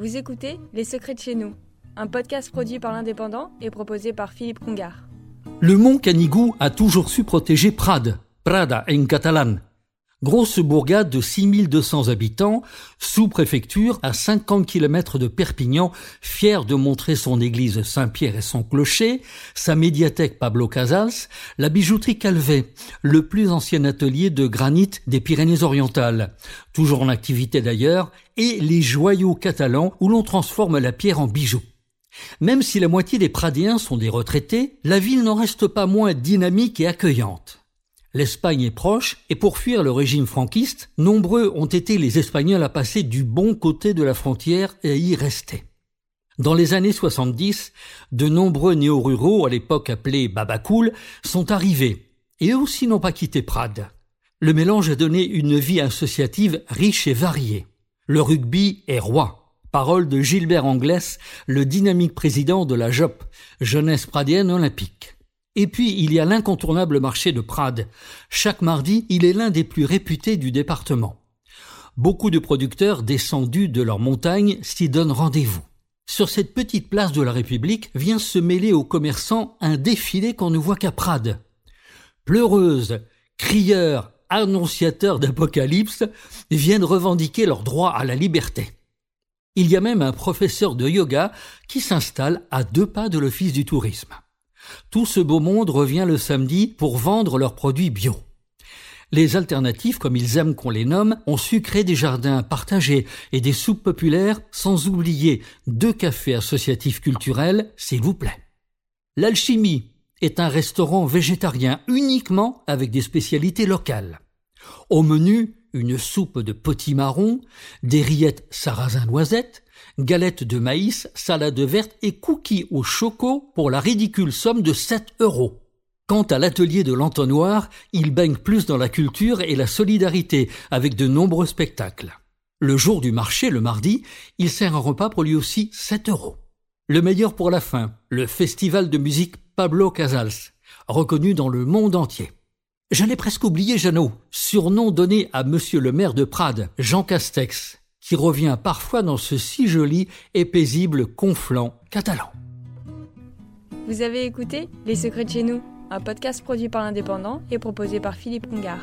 Vous écoutez Les Secrets de chez nous, un podcast produit par l'Indépendant et proposé par Philippe Congar. Le mont Canigou a toujours su protéger Prades, Prada en catalan. Grosse bourgade de 6200 habitants, sous-préfecture à 50 km de Perpignan, fière de montrer son église Saint-Pierre et son clocher, sa médiathèque Pablo Casals, la bijouterie Calvet, le plus ancien atelier de granit des Pyrénées-Orientales, toujours en activité d'ailleurs, et les joyaux catalans où l'on transforme la pierre en bijoux. Même si la moitié des Pradéens sont des retraités, la ville n'en reste pas moins dynamique et accueillante. L'Espagne est proche, et pour fuir le régime franquiste, nombreux ont été les Espagnols à passer du bon côté de la frontière et à y rester. Dans les années 70, de nombreux néo-ruraux, à l'époque appelés babacool, sont arrivés, et eux aussi n'ont pas quitté Prades. Le mélange a donné une vie associative riche et variée. Le rugby est roi. Parole de Gilbert Anglès, le dynamique président de la JOP, Jeunesse Pradienne Olympique. Et puis, il y a l'incontournable marché de Prades. Chaque mardi, il est l'un des plus réputés du département. Beaucoup de producteurs descendus de leurs montagnes s'y donnent rendez-vous. Sur cette petite place de la République vient se mêler aux commerçants un défilé qu'on ne voit qu'à Prades. Pleureuses, crieurs, annonciateurs d'apocalypse viennent revendiquer leur droit à la liberté. Il y a même un professeur de yoga qui s'installe à deux pas de l'office du tourisme. Tout ce beau monde revient le samedi pour vendre leurs produits bio. Les alternatives, comme ils aiment qu'on les nomme, ont su créer des jardins partagés et des soupes populaires, sans oublier deux cafés associatifs culturels, s'il vous plaît. L'Alchimie est un restaurant végétarien uniquement avec des spécialités locales. Au menu, une soupe de potimarron, des rillettes sarrasin noisettes, galettes de maïs, salade verte et cookies au choco pour la ridicule somme de 7 euros. Quant à l'atelier de l'entonnoir, il baigne plus dans la culture et la solidarité avec de nombreux spectacles. Le jour du marché, le mardi, il sert un repas pour lui aussi 7 euros. Le meilleur pour la fin, le festival de musique Pablo Casals, reconnu dans le monde entier. J'allais presque oublier Jeannot, surnom donné à monsieur le maire de Prades, Jean Castex, qui revient parfois dans ce si joli et paisible conflant catalan. Vous avez écouté Les Secrets de chez nous, un podcast produit par l'Indépendant et proposé par Philippe Congar.